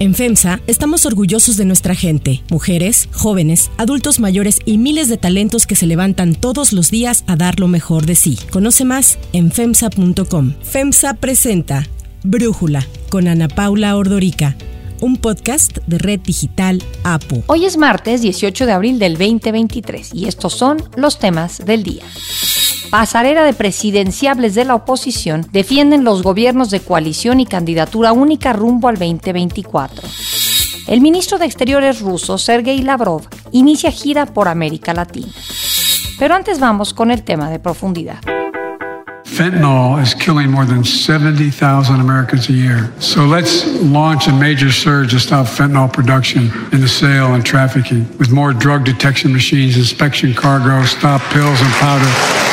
En FEMSA estamos orgullosos de nuestra gente, mujeres, jóvenes, adultos mayores y miles de talentos que se levantan todos los días a dar lo mejor de sí. Conoce más en FEMSA.com. FEMSA presenta Brújula con Ana Paula Ordorica un podcast de Red Digital APU. Hoy es martes 18 de abril del 2023 y estos son los temas del día. Pasarela de presidenciables de la oposición defienden los gobiernos de coalición y candidatura única rumbo al 2024. El ministro de Exteriores ruso, Sergei Lavrov, inicia gira por América Latina. Pero antes vamos con el tema de profundidad. Fentanyl is killing more than 70,000 Americans a year. So let's launch a major surge to stop fentanyl production in the sale and trafficking with more drug detection machines, inspection cargo, stop pills and powder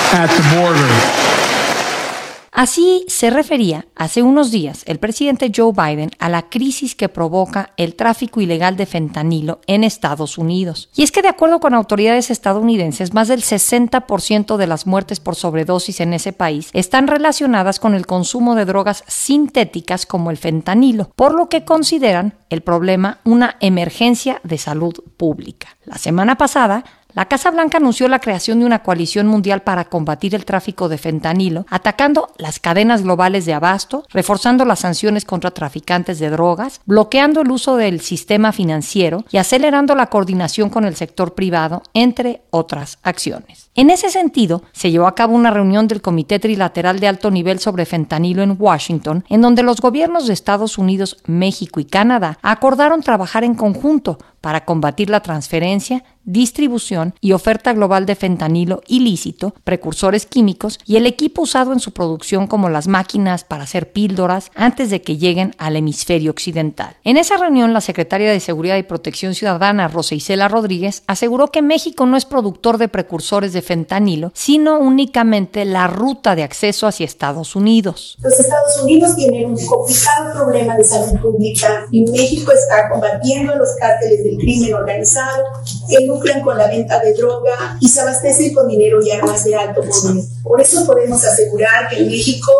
Así se refería hace unos días el presidente Joe Biden a la crisis que provoca el tráfico ilegal de fentanilo en Estados Unidos. Y es que de acuerdo con autoridades estadounidenses, más del 60% de las muertes por sobredosis en ese país están relacionadas con el consumo de drogas sintéticas como el fentanilo, por lo que consideran el problema una emergencia de salud pública. La semana pasada, la Casa Blanca anunció la creación de una coalición mundial para combatir el tráfico de fentanilo, atacando las cadenas globales de abasto, reforzando las sanciones contra traficantes de drogas, bloqueando el uso del sistema financiero y acelerando la coordinación con el sector privado, entre otras acciones. En ese sentido, se llevó a cabo una reunión del Comité Trilateral de Alto Nivel sobre Fentanilo en Washington, en donde los gobiernos de Estados Unidos, México y Canadá acordaron trabajar en conjunto para combatir la transferencia, distribución y oferta global de fentanilo ilícito, precursores químicos y el equipo usado en su producción como las máquinas para hacer píldoras antes de que lleguen al hemisferio occidental. En esa reunión, la secretaria de Seguridad y Protección Ciudadana, Rosa Isela Rodríguez, aseguró que México no es productor de precursores de fentanilo, sino únicamente la ruta de acceso hacia Estados Unidos. Los Estados Unidos tienen un complicado problema de salud pública y México está combatiendo los cárteles del crimen organizado que lucran con la venta de droga y se abastecen con dinero y armas de alto poder. Por eso podemos asegurar que México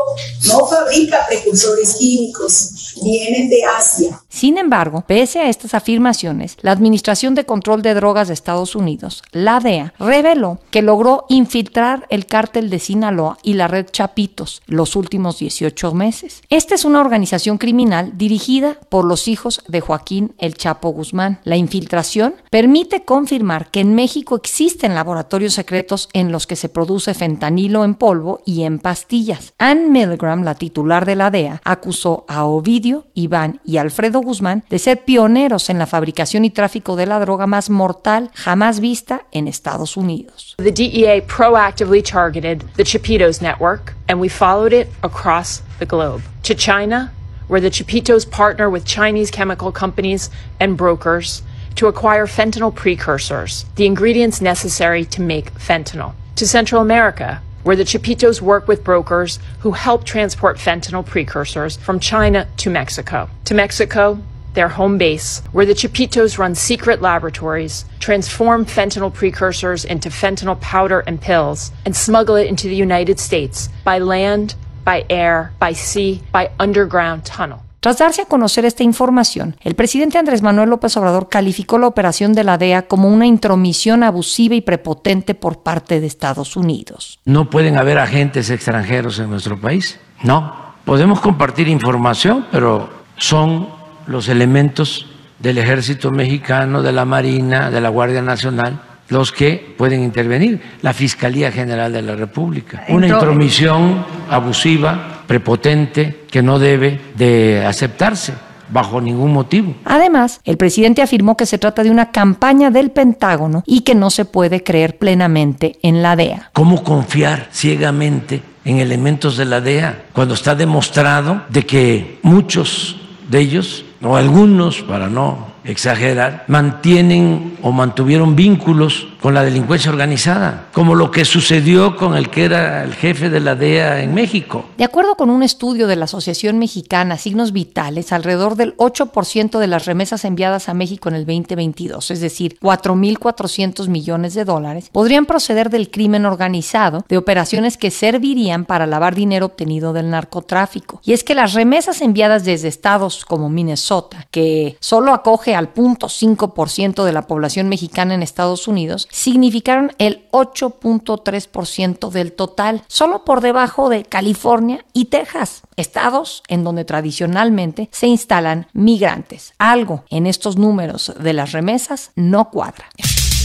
no fabrica precursores químicos, vienen de Asia. Sin embargo, pese a estas afirmaciones, la Administración de Control de Drogas de Estados Unidos, la DEA, reveló que logró infiltrar el cártel de Sinaloa y la red Chapitos los últimos 18 meses. Esta es una organización criminal dirigida por los hijos de Joaquín El Chapo Guzmán. La infiltración permite confirmar que en México existen laboratorios secretos en los que se produce fentanilo en polvo y en pastillas. Ann Milgram, la titular de la DEA, acusó a Ovidio, Iván y Alfredo Guzmán de ser pioneros en la fabricación y tráfico de la droga más mortal jamás vista en Estados Unidos. DEA proactively targeted the Chapitos network and we followed it across the globe to China, where the Chapitos partner with Chinese chemical companies and brokers to acquire fentanyl precursors, the ingredients necessary to make fentanyl. To Central America, where the Chapitos work with brokers who help transport fentanyl precursors from China to Mexico. To Mexico, their home base, where the Chapitos run secret laboratories, transform fentanyl precursors into fentanyl powder and pills, and smuggle it into the United States by land, by air, by sea, by underground tunnel. Tras darse a conocer esta información, el presidente Andrés Manuel López Obrador calificó la operación de la DEA como una intromisión abusiva y prepotente por parte de Estados Unidos. No pueden haber agentes extranjeros en nuestro país. No. Podemos compartir información, pero son los elementos del ejército mexicano, de la Marina, de la Guardia Nacional, los que pueden intervenir, la Fiscalía General de la República. Una intromisión abusiva, prepotente, que no debe de aceptarse bajo ningún motivo. Además, el presidente afirmó que se trata de una campaña del Pentágono y que no se puede creer plenamente en la DEA. ¿Cómo confiar ciegamente en elementos de la DEA cuando está demostrado de que muchos de ellos, o algunos, para no exagerar, mantienen o mantuvieron vínculos con la delincuencia organizada, como lo que sucedió con el que era el jefe de la DEA en México. De acuerdo con un estudio de la Asociación Mexicana Signos Vitales, alrededor del 8% de las remesas enviadas a México en el 2022, es decir, 4.400 millones de dólares, podrían proceder del crimen organizado, de operaciones que servirían para lavar dinero obtenido del narcotráfico. Y es que las remesas enviadas desde estados como Minnesota, Que solo acoge al 0.5% de la población mexicana en Estados Unidos, significaron el 8.3% del total, solo por debajo de California y Texas, estados en donde tradicionalmente se instalan migrantes. Algo en estos números de las remesas no cuadra.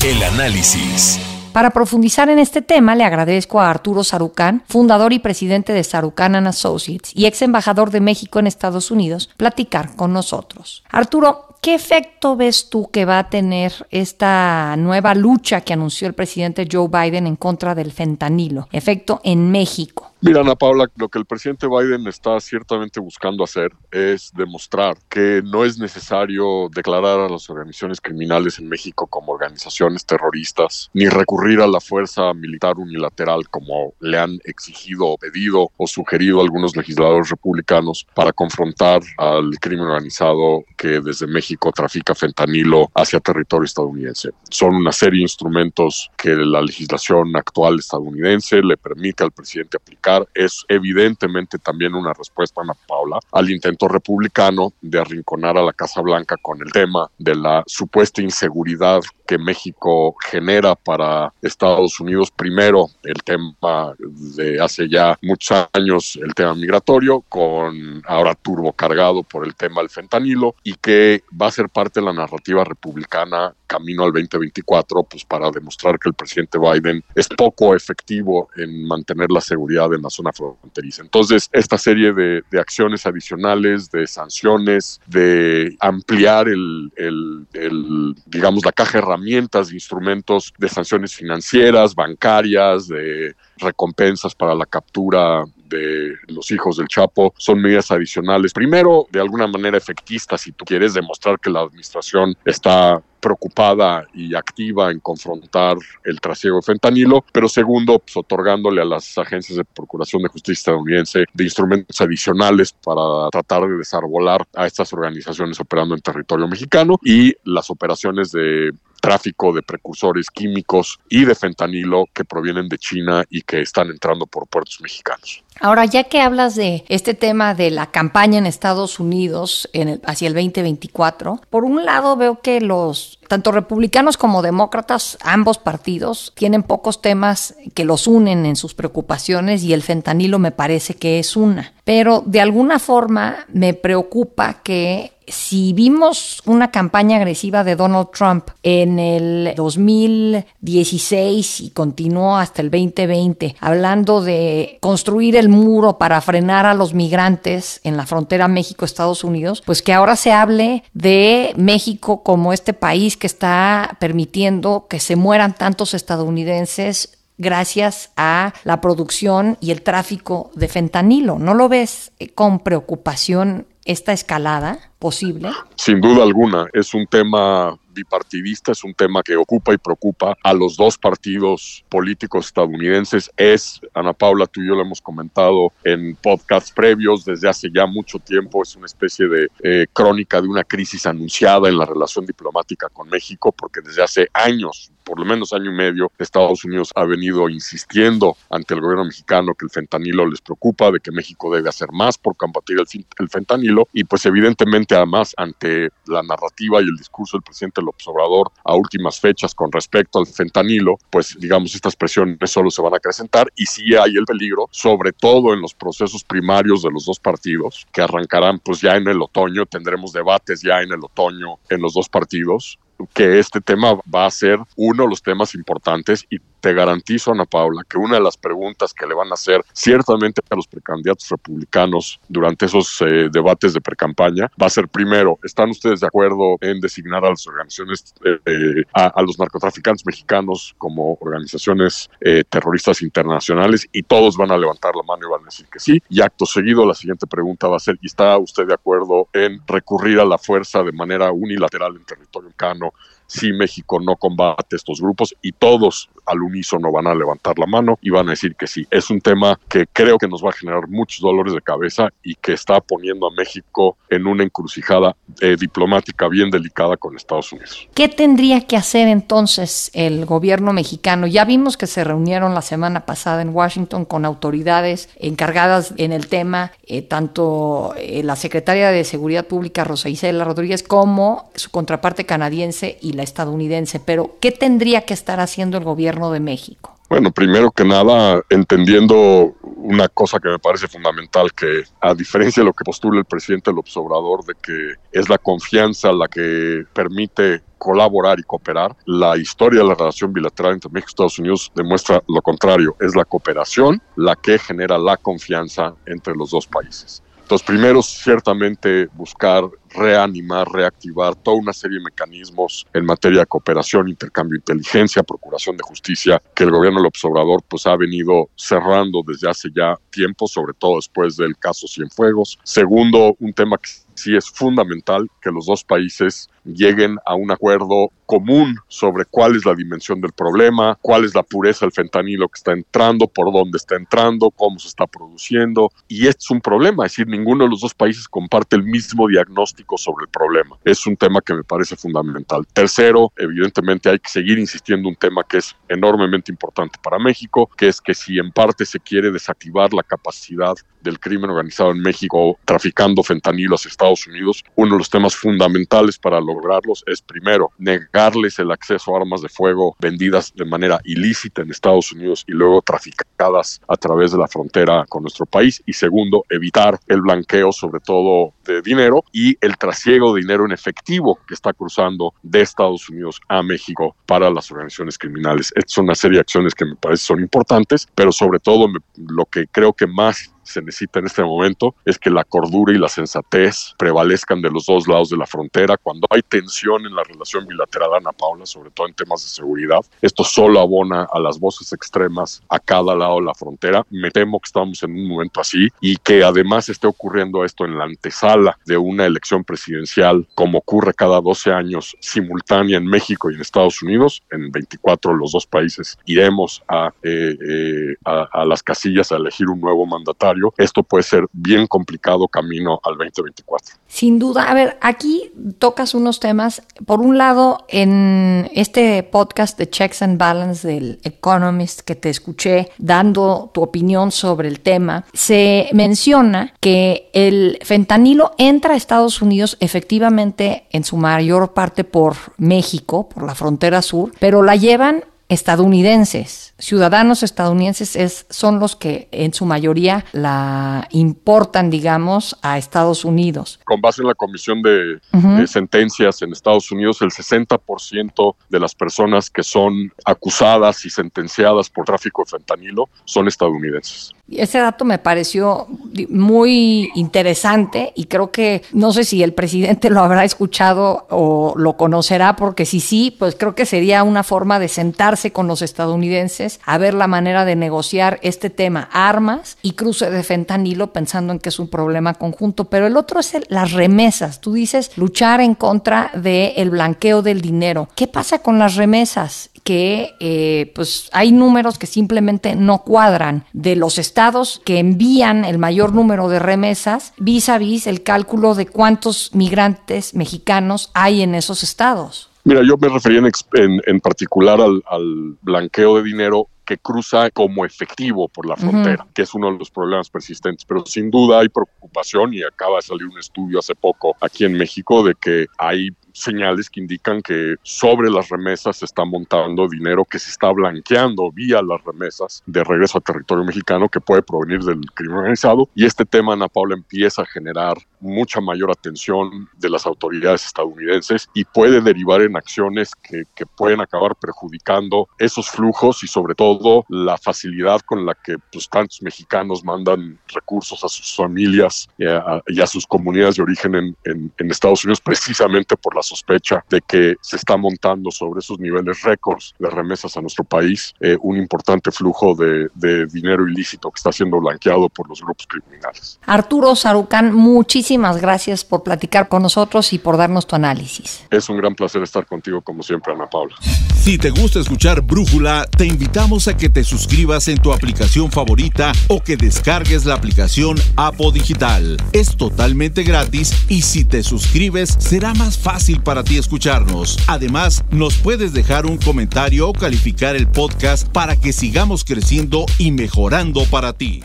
El análisis. Para profundizar en este tema, le agradezco a Arturo Sarucán, fundador y presidente de Sarucán Associates y ex embajador de México en Estados Unidos, platicar con nosotros. Arturo, ¿Qué efecto ves tú que va a tener esta nueva lucha que anunció el presidente Joe Biden en contra del fentanilo? Efecto en México. Mira, Ana Paula, lo que el presidente Biden está ciertamente buscando hacer es demostrar que no es necesario declarar a las organizaciones criminales en México como organizaciones terroristas, ni recurrir a la fuerza militar unilateral como le han exigido o pedido o sugerido algunos legisladores republicanos para confrontar al crimen organizado que desde México trafica fentanilo hacia territorio estadounidense. Son una serie de instrumentos que la legislación actual estadounidense le permite al presidente aplicar es evidentemente también una respuesta, Ana Paula, al intento republicano de arrinconar a la Casa Blanca con el tema de la supuesta inseguridad que México genera para Estados Unidos. Primero, el tema de hace ya muchos años, el tema migratorio, con ahora turbo cargado por el tema del fentanilo y que va a ser parte de la narrativa republicana camino al 2024, pues para demostrar que el presidente Biden es poco efectivo en mantener la seguridad en la zona fronteriza. Entonces, esta serie de, acciones adicionales, de sanciones, de ampliar el, el, digamos, la caja de herramientas, de instrumentos de sanciones financieras, bancarias, de recompensas para la captura de los hijos del Chapo son medidas adicionales. Primero, de alguna manera efectistas, si tú quieres demostrar que la administración está preocupada y activa en confrontar el trasiego de fentanilo, pero segundo, pues, otorgándole a las agencias de procuración de justicia estadounidense de instrumentos adicionales para tratar de desarbolar a estas organizaciones operando en territorio mexicano y las operaciones de tráfico de precursores químicos y de fentanilo que provienen de China y que están entrando por puertos mexicanos. Ahora, ya que hablas de este tema de la campaña en Estados Unidos en el, hacia el 2024, por un lado veo que los tanto republicanos como demócratas, ambos partidos, tienen pocos temas que los unen en sus preocupaciones y el fentanilo me parece que es una. Pero de alguna forma me preocupa que si vimos una campaña agresiva de Donald Trump en el 2016 y continuó hasta el 2020, hablando de construir el muro para frenar a los migrantes en la frontera México-Estados Unidos, pues que ahora se hable de México como este país que está permitiendo que se mueran tantos estadounidenses gracias a la producción y el tráfico de fentanilo. ¿No lo ves con preocupación esta escalada posible? Sin duda alguna, es un tema bipartidista, es un tema que ocupa y preocupa a los dos partidos políticos estadounidenses. Es, Ana Paula, tú y yo lo hemos comentado en podcasts previos desde hace ya mucho tiempo, es una especie de eh, crónica de una crisis anunciada en la relación diplomática con México, porque desde hace años, por lo menos año y medio, Estados Unidos ha venido insistiendo ante el gobierno mexicano que el fentanilo les preocupa, de que México debe hacer más por combatir el, el fentanilo y pues evidentemente además ante la narrativa y el discurso del presidente el observador a últimas fechas con respecto al fentanilo, pues digamos estas presiones solo se van a acrecentar y sí hay el peligro, sobre todo en los procesos primarios de los dos partidos, que arrancarán pues ya en el otoño, tendremos debates ya en el otoño en los dos partidos, que este tema va a ser uno de los temas importantes y te garantizo, Ana Paula, que una de las preguntas que le van a hacer ciertamente a los precandidatos republicanos durante esos eh, debates de precampaña va a ser primero, ¿están ustedes de acuerdo en designar a las organizaciones, eh, eh, a, los narcotraficantes mexicanos como organizaciones terroristas internacionales? Y todos van a levantar la mano y van a decir que sí. Y acto seguido, la siguiente pregunta va a ser, ¿y está usted de acuerdo en recurrir a la fuerza de manera unilateral en territorio cano si México no combate estos grupos y todos al unísono van a levantar la mano y van a decir que sí. Es un tema que creo que nos va a generar muchos dolores de cabeza y que está poniendo a México en una encrucijada eh, diplomática bien delicada con Estados Unidos. ¿Qué tendría que hacer entonces el gobierno mexicano? Ya vimos que se reunieron la semana pasada en Washington con autoridades encargadas en el tema, eh, tanto eh, la secretaria de Seguridad Pública Rosa Isela Rodríguez como su contraparte canadiense y la estadounidense. Pero, ¿qué tendría que estar haciendo el gobierno de México? Bueno, primero que nada, entendiendo una cosa que me parece fundamental, que a diferencia de lo que postula el presidente López Obrador, de que es la confianza la que permite colaborar y cooperar, la historia de la relación bilateral entre México y Estados Unidos demuestra lo contrario, es la cooperación la que genera la confianza entre los dos países. Entonces, primero, ciertamente buscar reanimar, reactivar toda una serie de mecanismos en materia de cooperación, intercambio de inteligencia, procuración de justicia, que el gobierno del observador pues ha venido cerrando desde hace ya tiempo, sobre todo después del caso Cienfuegos. Segundo, un tema que sí es fundamental que los dos países lleguen a un acuerdo común sobre cuál es la dimensión del problema, cuál es la pureza del fentanilo que está entrando, por dónde está entrando, cómo se está produciendo. Y es un problema, es decir, ninguno de los dos países comparte el mismo diagnóstico sobre el problema. Es un tema que me parece fundamental. Tercero, evidentemente hay que seguir insistiendo un tema que es enormemente importante para México, que es que si en parte se quiere desactivar la capacidad del crimen organizado en México traficando fentanilo hacia Estados Unidos, uno de los temas fundamentales para lograrlos es primero negarles el acceso a armas de fuego vendidas de manera ilícita en Estados Unidos y luego traficadas a través de la frontera con nuestro país y segundo evitar el blanqueo sobre todo de dinero y el trasiego de dinero en efectivo que está cruzando de Estados Unidos a México para las organizaciones criminales. Son una serie de acciones que me parece son importantes, pero sobre todo lo que creo que más se necesita en este momento es que la cordura y la sensatez prevalezcan de los dos lados de la frontera. Cuando hay tensión en la relación bilateral, Ana Paula, sobre todo en temas de seguridad, esto solo abona a las voces extremas a cada lado de la frontera. Me temo que estamos en un momento así y que además esté ocurriendo esto en la antesala de una elección presidencial, como ocurre cada 12 años simultánea en México y en Estados Unidos. En 24 los dos países iremos a, eh, eh, a, a las casillas a elegir un nuevo mandatario esto puede ser bien complicado camino al 2024. Sin duda, a ver, aquí tocas unos temas. Por un lado, en este podcast de Checks and Balance del Economist que te escuché dando tu opinión sobre el tema, se menciona que el fentanilo entra a Estados Unidos efectivamente en su mayor parte por México, por la frontera sur, pero la llevan estadounidenses, ciudadanos estadounidenses es, son los que en su mayoría la importan, digamos, a Estados Unidos. Con base en la Comisión de, Sentencias en Estados Unidos, el 60% de las personas que son acusadas y sentenciadas por tráfico de fentanilo son estadounidenses. Ese dato me pareció muy interesante y creo que no sé si el presidente lo habrá escuchado o lo conocerá, porque si sí, pues creo que sería una forma de sentarse con los estadounidenses a ver la manera de negociar este tema, armas y cruce de fentanilo, pensando en que es un problema conjunto. Pero el otro es las remesas. Tú dices luchar en contra del blanqueo del dinero. ¿Qué pasa con las remesas? Que eh, pues hay números que simplemente no cuadran de los estados que envían el mayor número de remesas vis a vis el cálculo de cuántos migrantes mexicanos hay en esos estados. Mira, yo me refería en, en, particular al, blanqueo de dinero que cruza como efectivo por la frontera, que es uno de los problemas persistentes. Pero sin duda hay preocupación y acaba de salir un estudio hace poco aquí en México de que hay señales que indican que sobre las remesas se está montando dinero que se está blanqueando vía las remesas de regreso a territorio mexicano que puede provenir del crimen organizado. Y este tema, Ana Paula, empieza a generar mucha mayor atención de las autoridades estadounidenses y puede derivar en acciones que, que pueden acabar perjudicando esos flujos y sobre todo la facilidad con la que pues, tantos mexicanos mandan recursos a sus familias y a, sus comunidades de origen en, en, en Estados Unidos precisamente por la la sospecha de que se está montando sobre esos niveles récords de remesas a nuestro país eh, un importante flujo de, de dinero ilícito que está siendo blanqueado por los grupos criminales. Arturo Sarucán, muchísimas gracias por platicar con nosotros y por darnos tu análisis. Es un gran placer estar contigo como siempre, Ana Paula. Si te gusta escuchar Brújula, te invitamos a que te suscribas en tu aplicación favorita o que descargues la aplicación Apo Digital. Es totalmente gratis y si te suscribes será más fácil para ti escucharnos. Además, nos puedes dejar un comentario o calificar el podcast para que sigamos creciendo y mejorando para ti.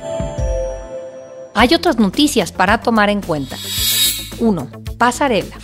Hay otras noticias para tomar en cuenta. 1. Pasarela.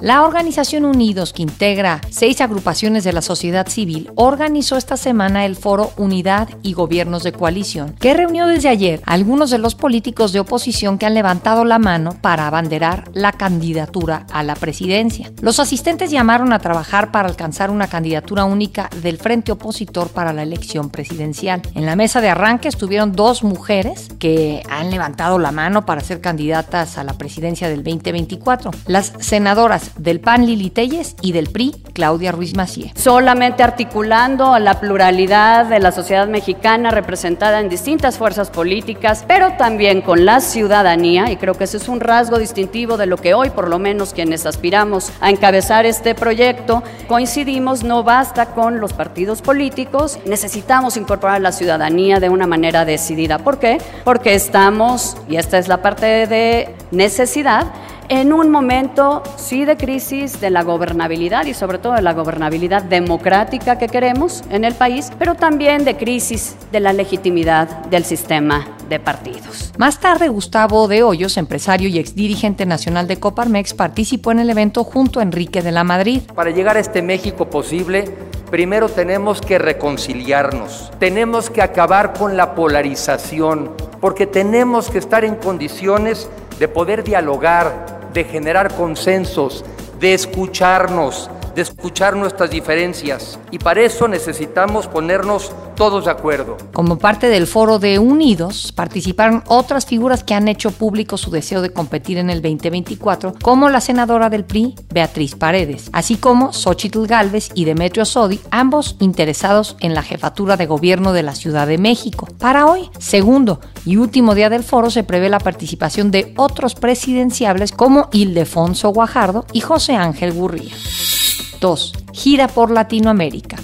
La organización Unidos, que integra seis agrupaciones de la sociedad civil, organizó esta semana el foro Unidad y Gobiernos de Coalición, que reunió desde ayer a algunos de los políticos de oposición que han levantado la mano para abanderar la candidatura a la presidencia. Los asistentes llamaron a trabajar para alcanzar una candidatura única del frente opositor para la elección presidencial. En la mesa de arranque estuvieron dos mujeres que han levantado la mano para ser candidatas a la presidencia del 2024. Las senadoras del PAN Lili Telles y del PRI Claudia Ruiz Macié. Solamente articulando a la pluralidad de la sociedad mexicana representada en distintas fuerzas políticas, pero también con la ciudadanía, y creo que ese es un rasgo distintivo de lo que hoy, por lo menos quienes aspiramos a encabezar este proyecto, coincidimos, no basta con los partidos políticos, necesitamos incorporar a la ciudadanía de una manera decidida. ¿Por qué? Porque estamos, y esta es la parte de necesidad, en un momento sí de crisis de la gobernabilidad y sobre todo de la gobernabilidad democrática que queremos en el país, pero también de crisis de la legitimidad del sistema de partidos. Más tarde, Gustavo de Hoyos, empresario y exdirigente nacional de Coparmex, participó en el evento junto a Enrique de la Madrid. Para llegar a este México posible, primero tenemos que reconciliarnos, tenemos que acabar con la polarización, porque tenemos que estar en condiciones de poder dialogar, de generar consensos, de escucharnos, de escuchar nuestras diferencias. Y para eso necesitamos ponernos todos de acuerdo. Como parte del foro de Unidos, participaron otras figuras que han hecho público su deseo de competir en el 2024, como la senadora del PRI, Beatriz Paredes, así como Xochitl Galvez y Demetrio Sodi, ambos interesados en la jefatura de gobierno de la Ciudad de México. Para hoy, segundo y último día del foro, se prevé la participación de otros presidenciables como Ildefonso Guajardo y José Ángel Gurría. 2. Gira por Latinoamérica.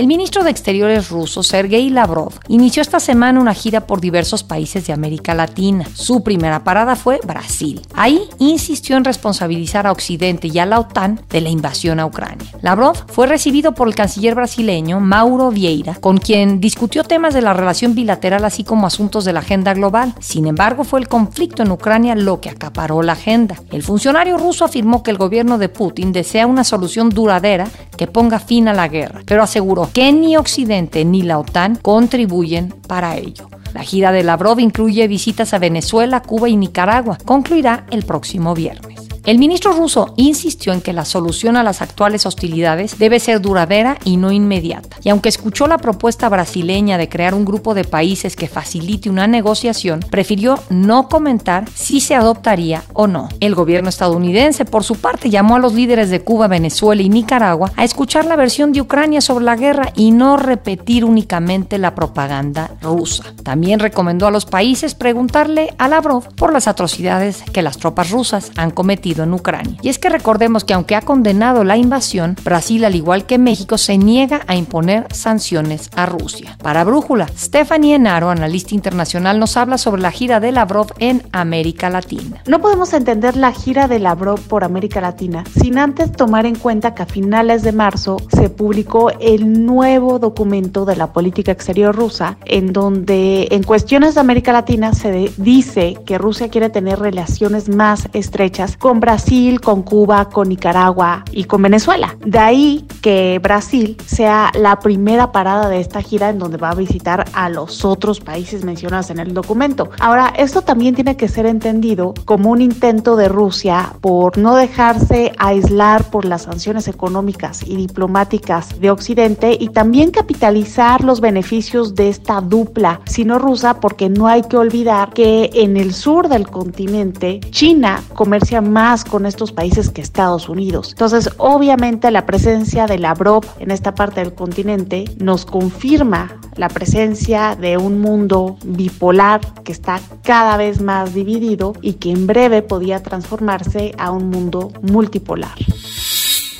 El ministro de Exteriores ruso, Sergei Lavrov, inició esta semana una gira por diversos países de América Latina. Su primera parada fue Brasil. Ahí insistió en responsabilizar a Occidente y a la OTAN de la invasión a Ucrania. Lavrov fue recibido por el canciller brasileño Mauro Vieira, con quien discutió temas de la relación bilateral así como asuntos de la agenda global. Sin embargo, fue el conflicto en Ucrania lo que acaparó la agenda. El funcionario ruso afirmó que el gobierno de Putin desea una solución duradera que ponga fin a la guerra, pero aseguró que ni Occidente ni la OTAN contribuyen para ello. La gira de Lavrov incluye visitas a Venezuela, Cuba y Nicaragua. Concluirá el próximo viernes. El ministro ruso insistió en que la solución a las actuales hostilidades debe ser duradera y no inmediata. Y aunque escuchó la propuesta brasileña de crear un grupo de países que facilite una negociación, prefirió no comentar si se adoptaría o no. El gobierno estadounidense, por su parte, llamó a los líderes de Cuba, Venezuela y Nicaragua a escuchar la versión de Ucrania sobre la guerra y no repetir únicamente la propaganda rusa. También recomendó a los países preguntarle a Lavrov por las atrocidades que las tropas rusas han cometido en Ucrania. Y es que recordemos que aunque ha condenado la invasión, Brasil, al igual que México, se niega a imponer sanciones a Rusia. Para Brújula, Stephanie Enaro, analista internacional, nos habla sobre la gira de Lavrov en América Latina. No podemos entender la gira de Lavrov por América Latina sin antes tomar en cuenta que a finales de marzo se publicó el nuevo documento de la política exterior rusa, en donde en cuestiones de América Latina se dice que Rusia quiere tener relaciones más estrechas con Brasil, con Cuba, con Nicaragua y con Venezuela. De ahí que Brasil sea la primera parada de esta gira en donde va a visitar a los otros países mencionados en el documento. Ahora, esto también tiene que ser entendido como un intento de Rusia por no dejarse aislar por las sanciones económicas y diplomáticas de Occidente y también capitalizar los beneficios de esta dupla sino-rusa porque no hay que olvidar que en el sur del continente China comercia más más con estos países que Estados Unidos. Entonces, obviamente la presencia de la BROP en esta parte del continente nos confirma la presencia de un mundo bipolar que está cada vez más dividido y que en breve podía transformarse a un mundo multipolar.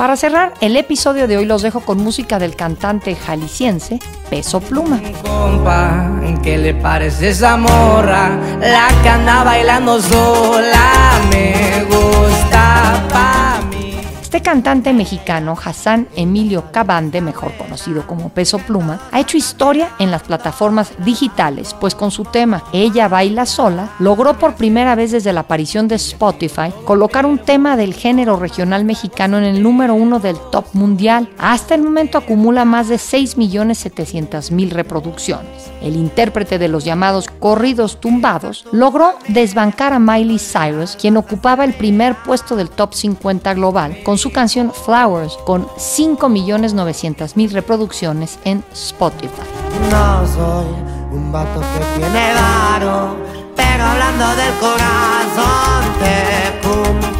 Para cerrar el episodio de hoy los dejo con música del cantante jalisciense Peso Pluma. La bailando sola me gusta. Este cantante mexicano, Hassan Emilio Cabande, mejor conocido como Peso Pluma, ha hecho historia en las plataformas digitales, pues con su tema Ella baila sola, logró por primera vez desde la aparición de Spotify colocar un tema del género regional mexicano en el número uno del top mundial. Hasta el momento acumula más de 6.700.000 reproducciones. El intérprete de los llamados corridos tumbados logró desbancar a Miley Cyrus, quien ocupaba el primer puesto del top 50 global, con su canción Flowers con 5.900.000 reproducciones en Spotify. No soy un vato que tiene varo, pero hablando del corazón te